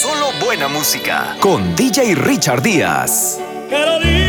Solo buena música con DJ Richard Díaz. Carolina,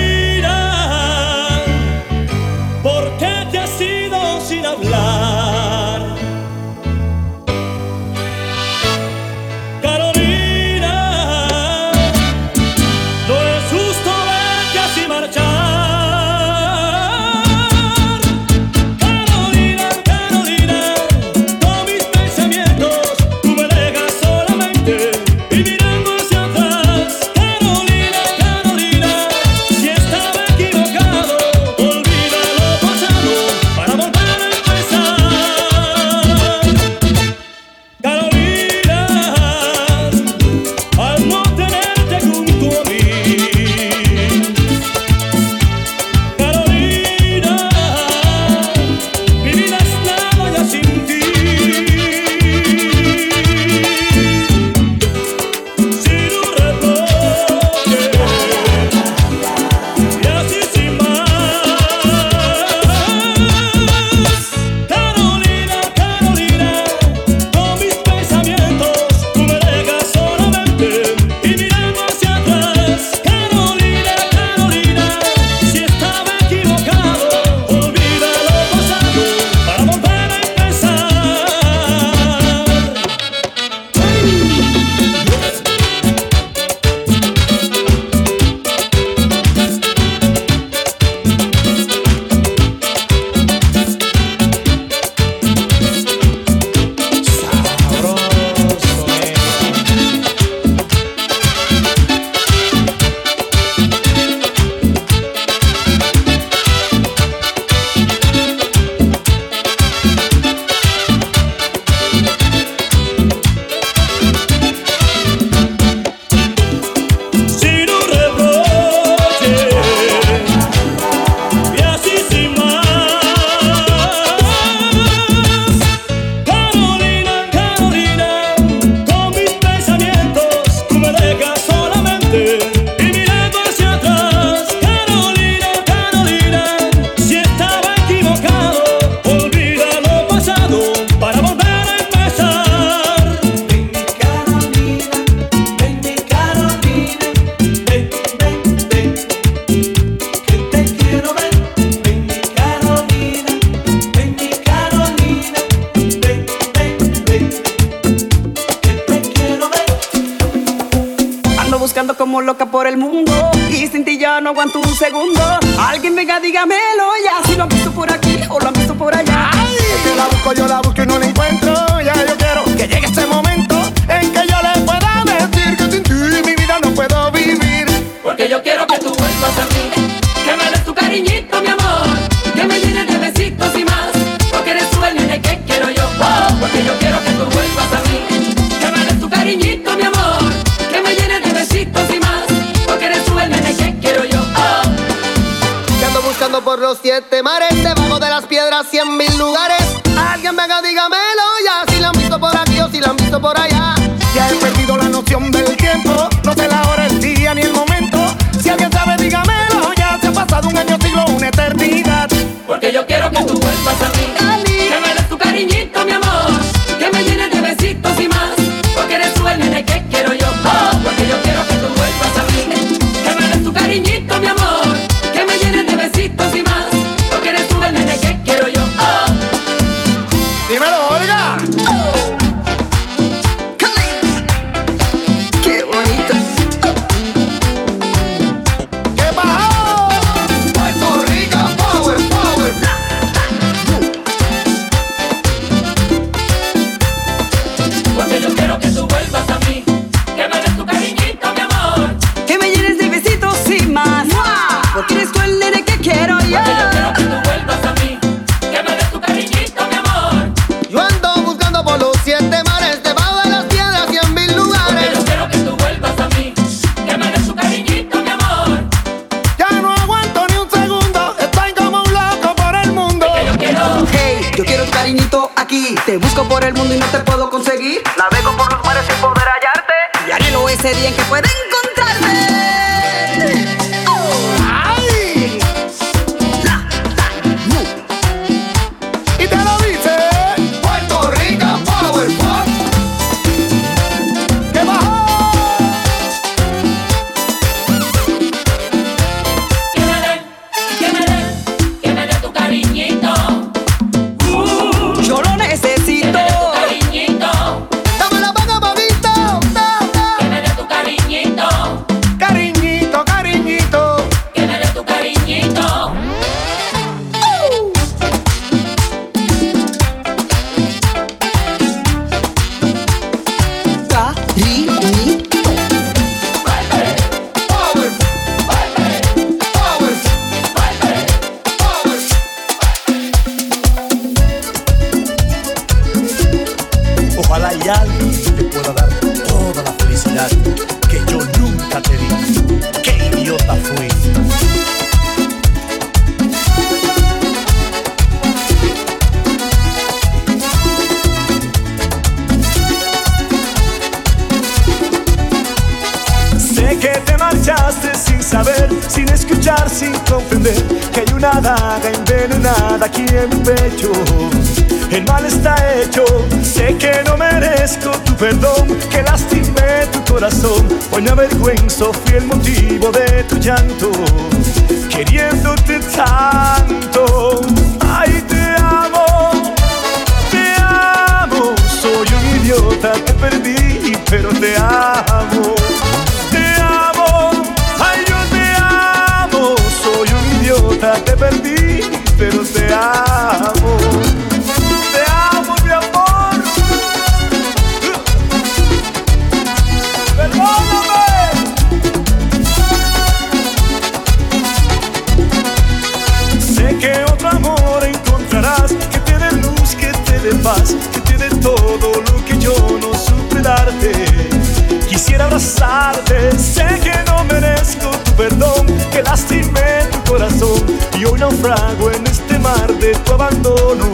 naufrago en este mar de tu abandono,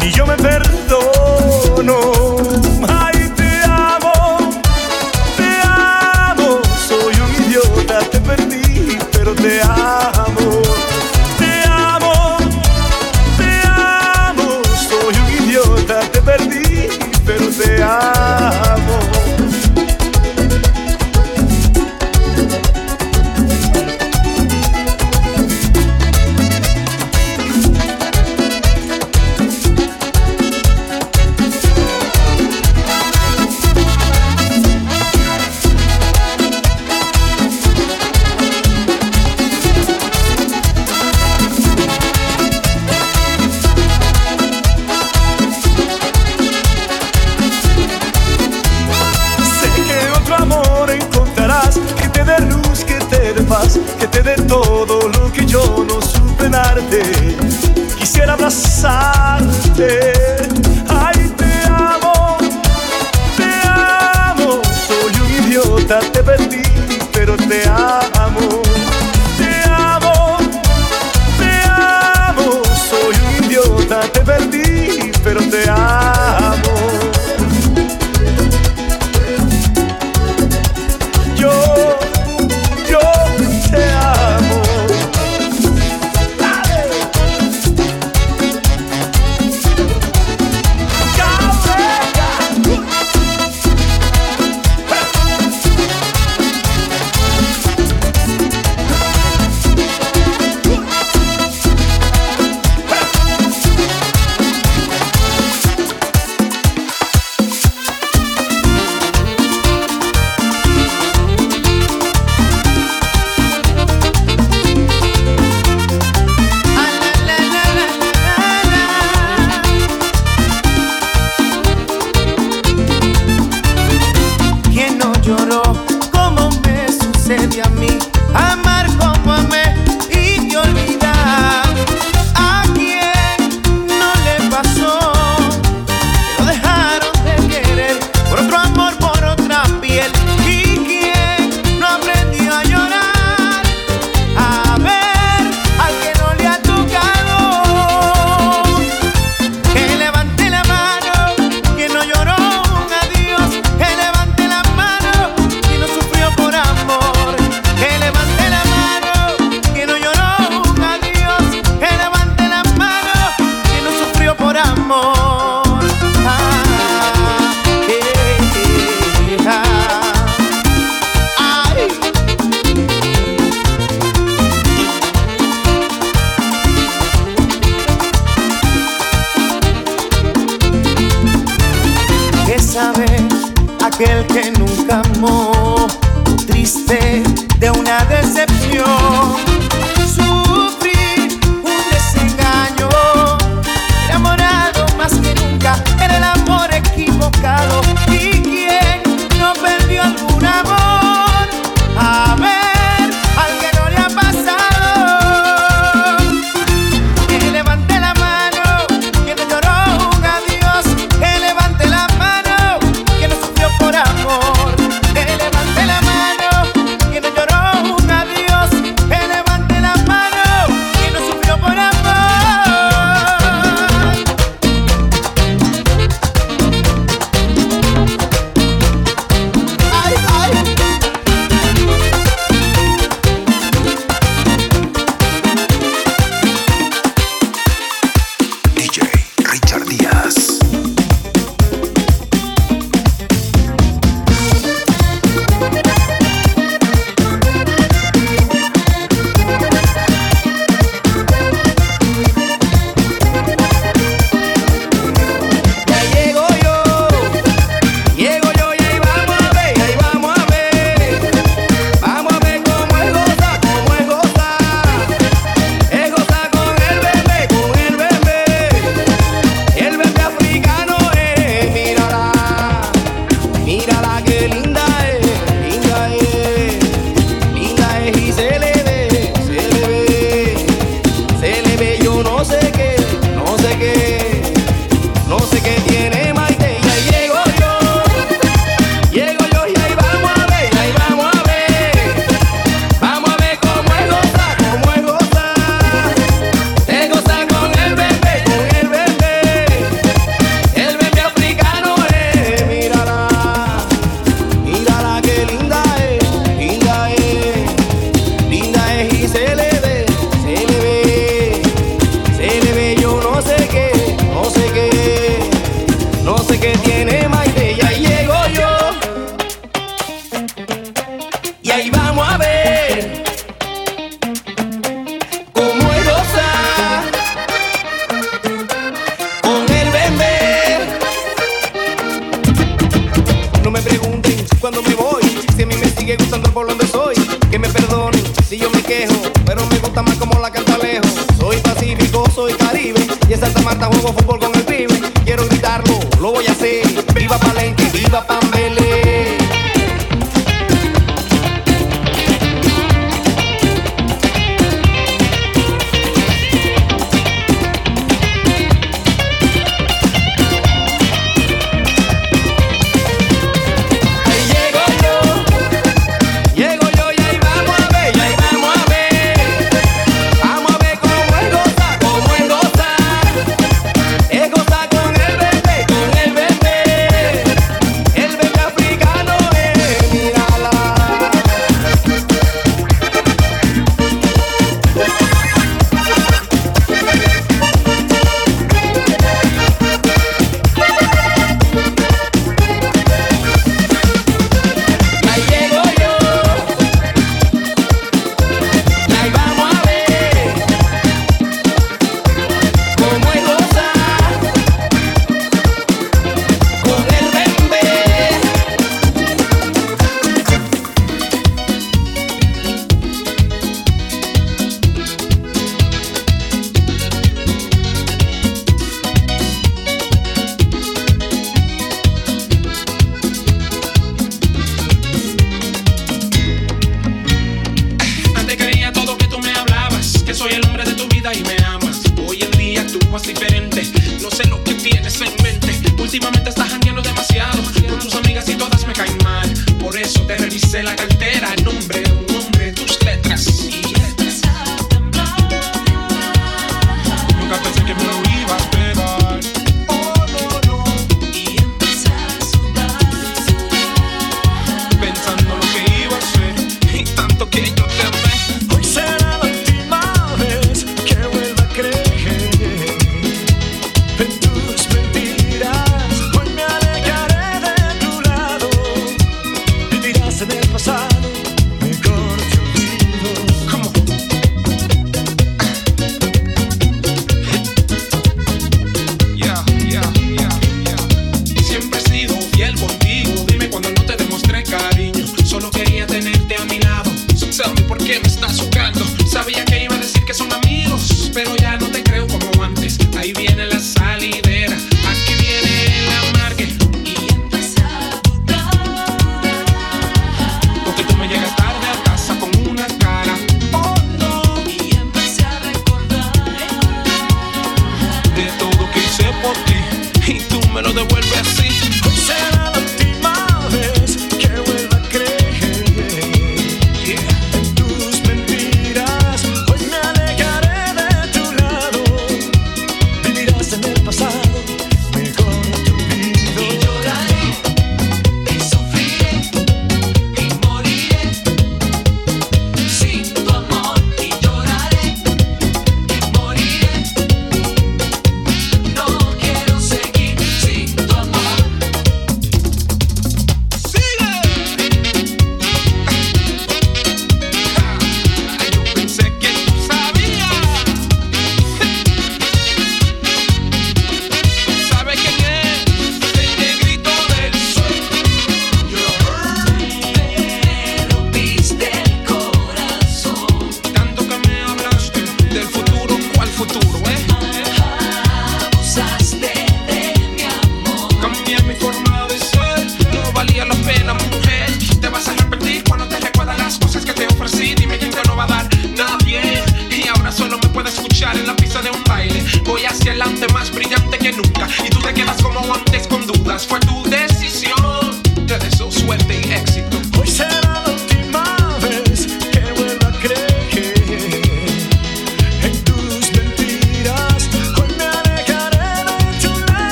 ni yo me perdono.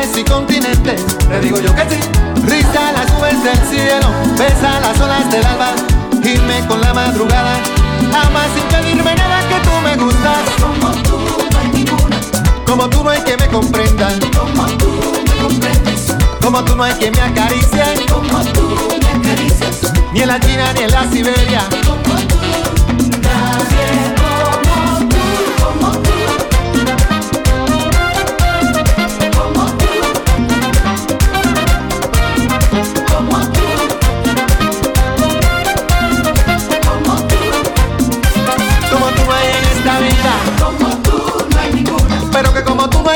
Manantiales y continentes. Te digo yo que sí. Risa las nubes del cielo, besa las olas del alba, gime con la madrugada. Ama sin pedirme nada que tú me gustas. Como tú no hay ninguna. Como tú no hay que me comprendan. Como tú me comprendes. Como tú no hay que me acaricie. Como tú me acaricias. Ni en la China ni en la Siberia.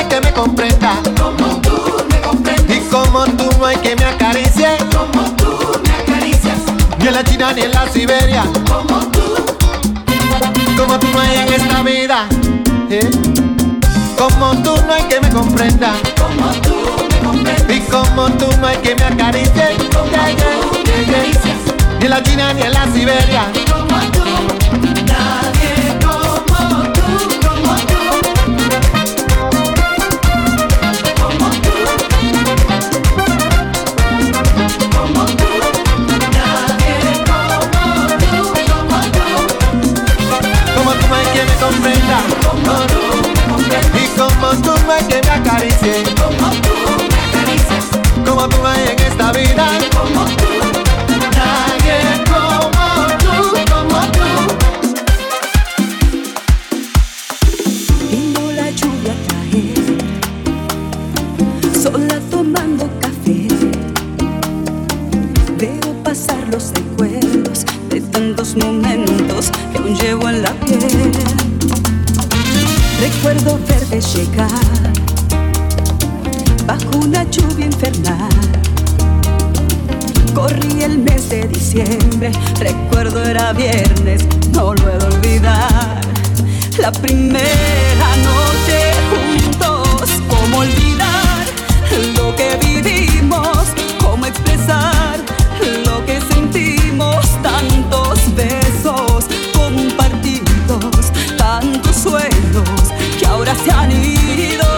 Hay que me comprenda. Como tú me Y comprendes. como tú no hay que me acaricie. Como tú me acaricias. Ni en la China ni en la Siberia. Como tú. Como tú no hay en esta vida. ¿eh? Como tú no hay que me comprenda. Como tú me comprendes. Y como tú no hay que me acaricie. Como tú me acaricias. Ni en la China ni en la Siberia. Como tú. Hay que me. Como tú me acaricias. Como tú hay en esta vida. Como tú. La lluvia sola tomando café. Pasar los recuerdos de tantos momentos que aún llevo en la piel. Recuerdo verte llegar una lluvia infernal. Corrí el mes de diciembre, recuerdo era viernes, no lo he de olvidar. La primera noche juntos, cómo olvidar lo que vivimos, cómo expresar lo que sentimos, tantos besos compartidos, tantos sueños que ahora se han ido,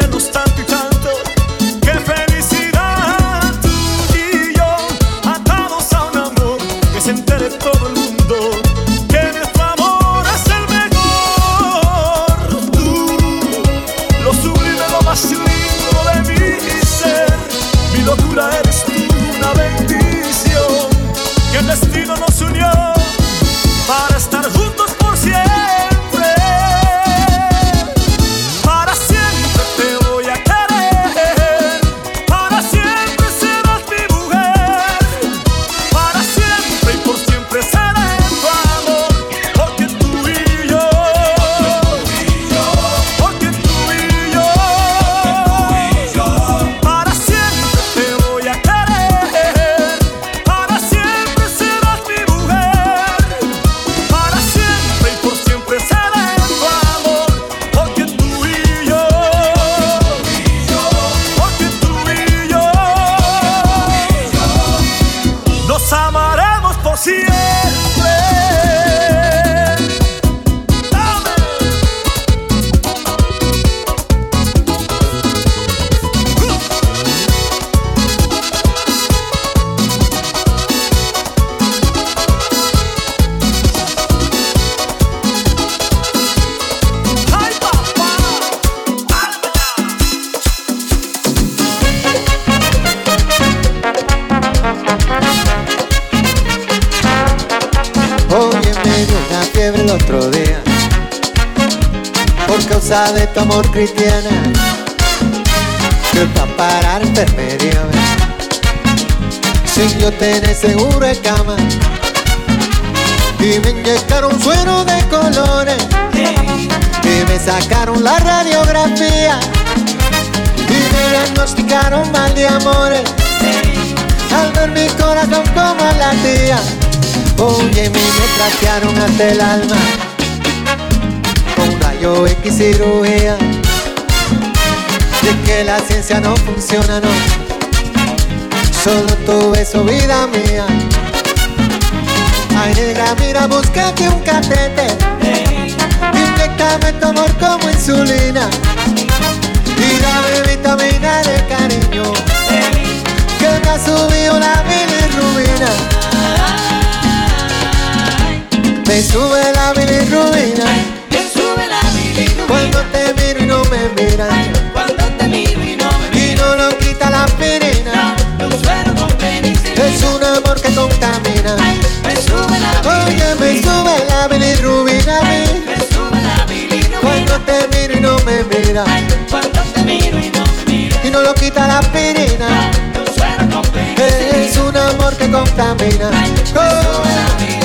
dedos, tanto e tanto. Cristiana que va a parar enfermería sin yo tener seguro en cama y me inyectaron suero de colores y me sacaron la radiografía y me diagnosticaron mal de amores. Al ver mi corazón como la tía oye me trastearon hasta el alma yo X cirugía de que la ciencia no funciona, no. Solo tu beso, vida mía. Ay negra, mira, búscate un catete. Inyectame tu amor como insulina. Y dame vitamina de cariño. Que me ha subido la bilirrubina. Me sube la bilirrubina cuando te miro y no me miras. Cuando te miro y no me miras. Y no lo quita la aspirina. No, con penicilina. Es un amor que contamina. Ay, me sube la Oye, me sube la bilirrubina a mí. Me sube la bilirrubina. Cuando te miro y no me miras. Cuando te miro y no me miras. Y no lo quita la aspirina. No, con penicilina. Es un amor que contamina. Ay, me sube la Desde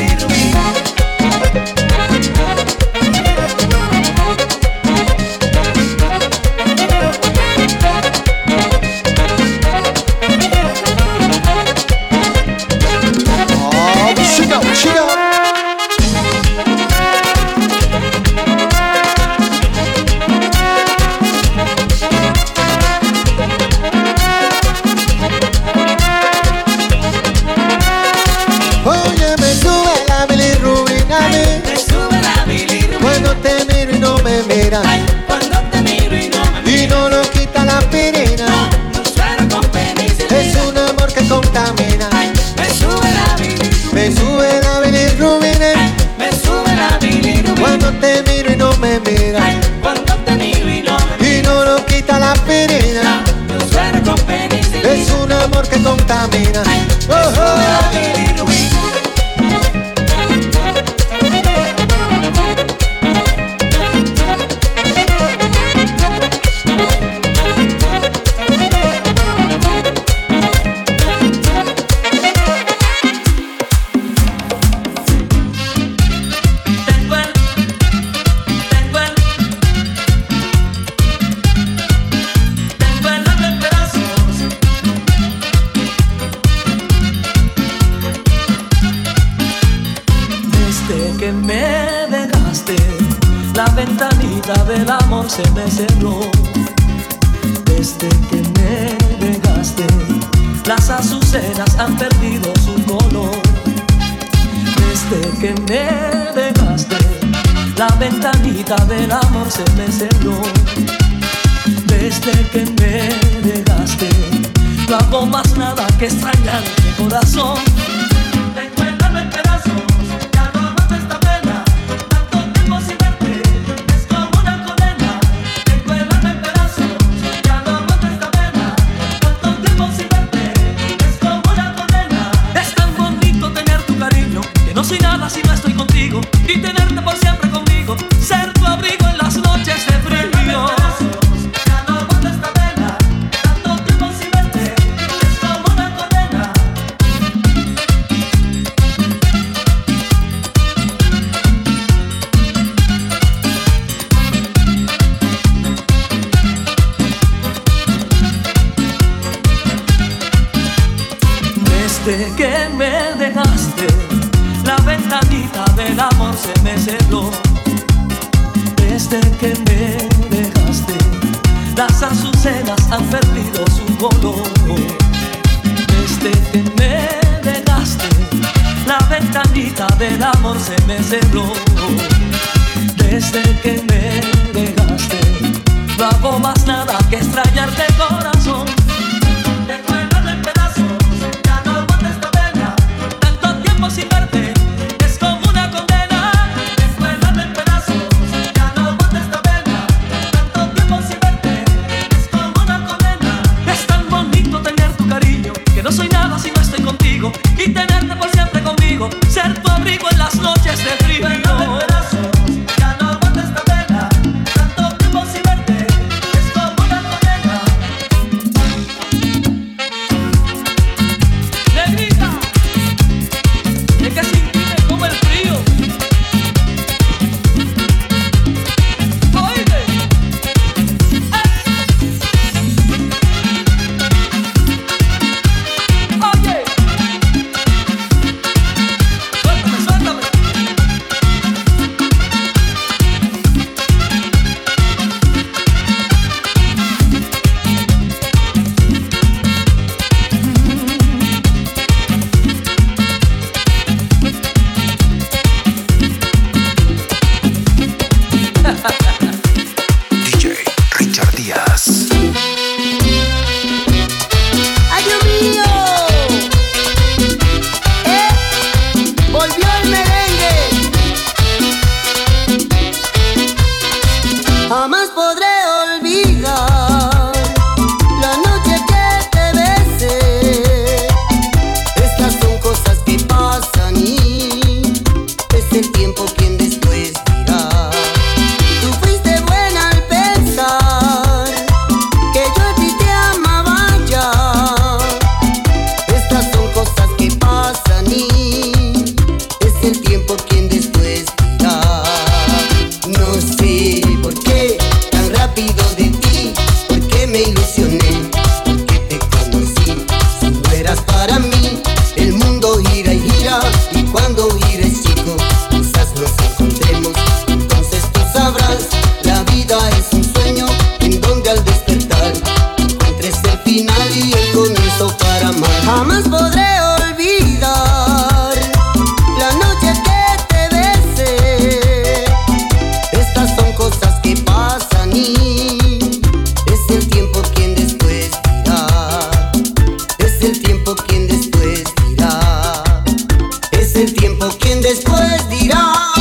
tiempo quien después dirá.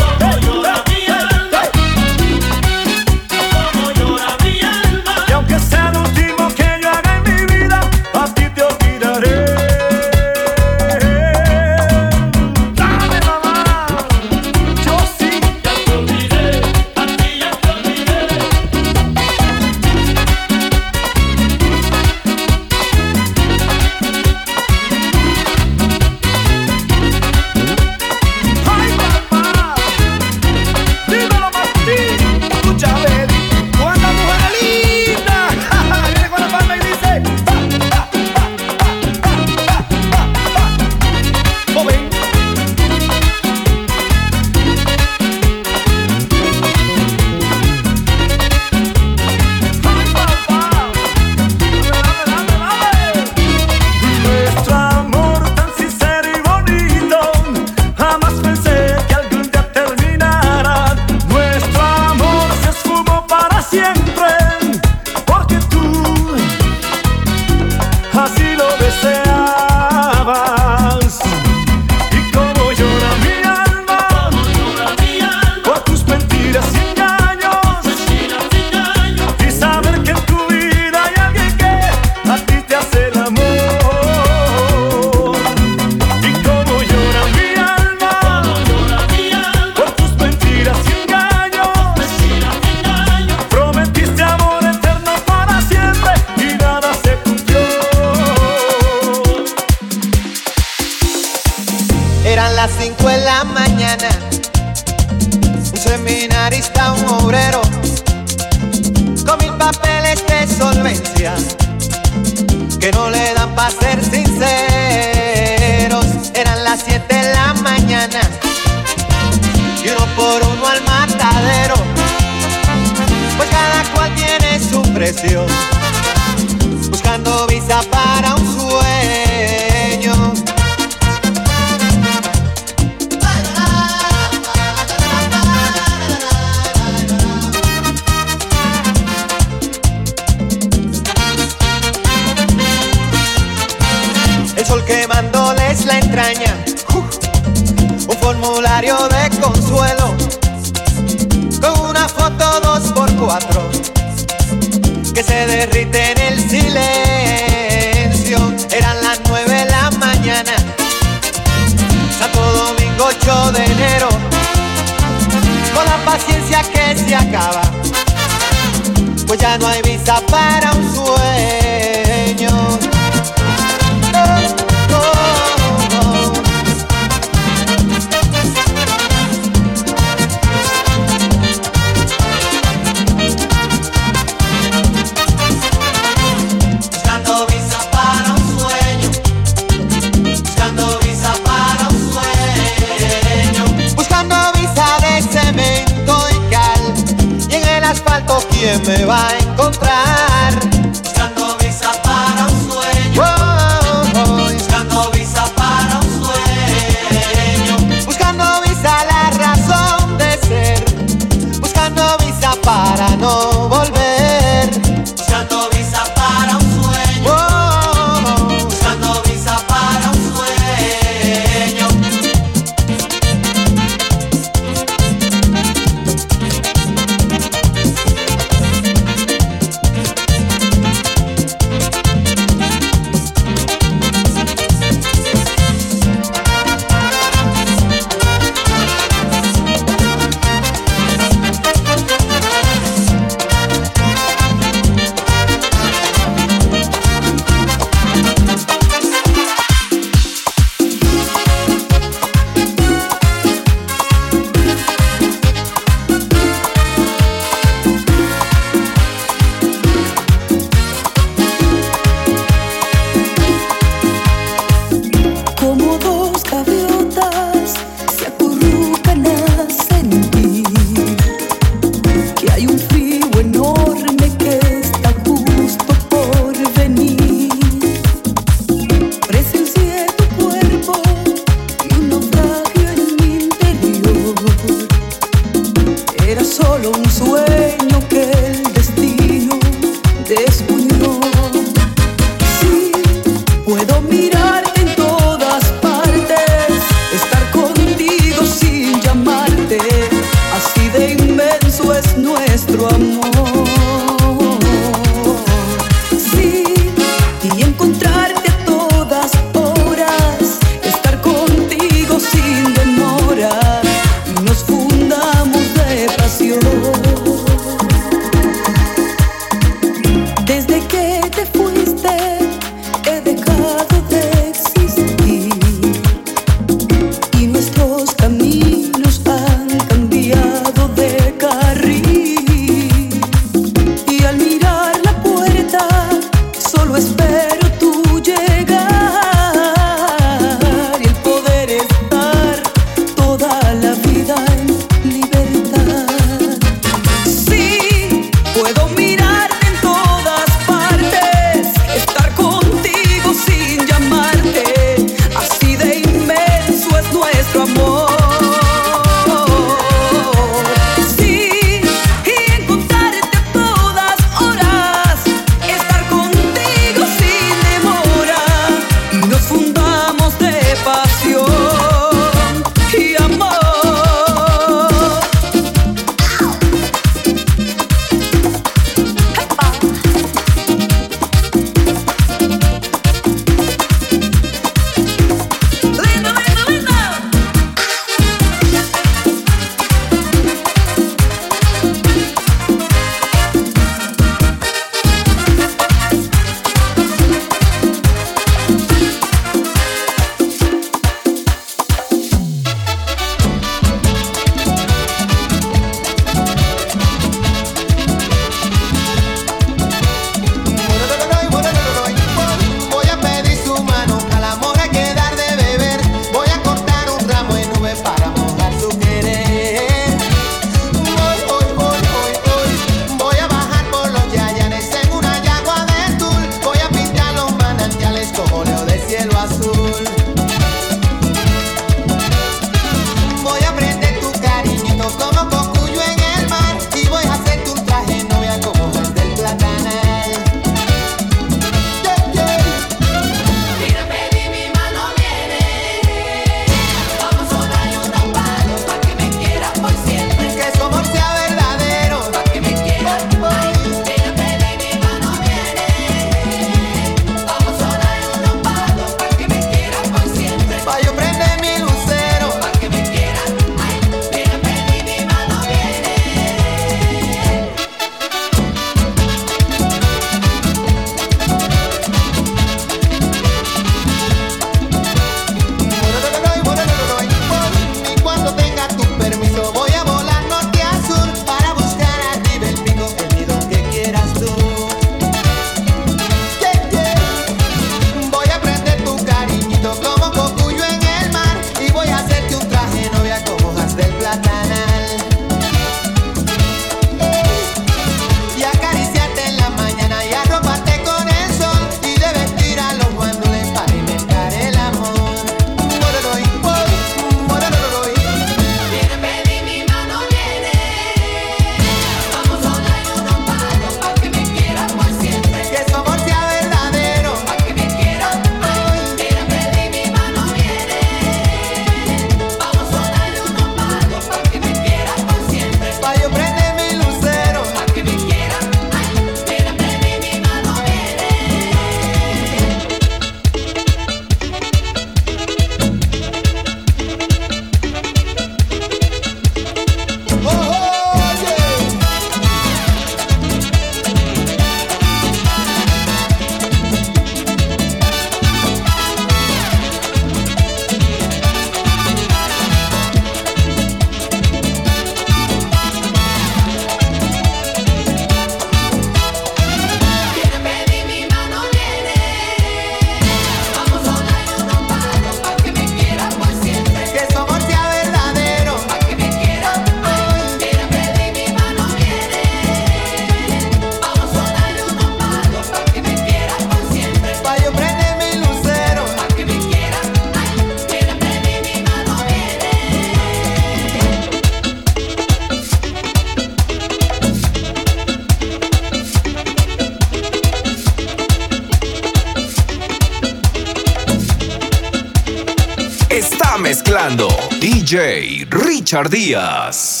Richard Díaz.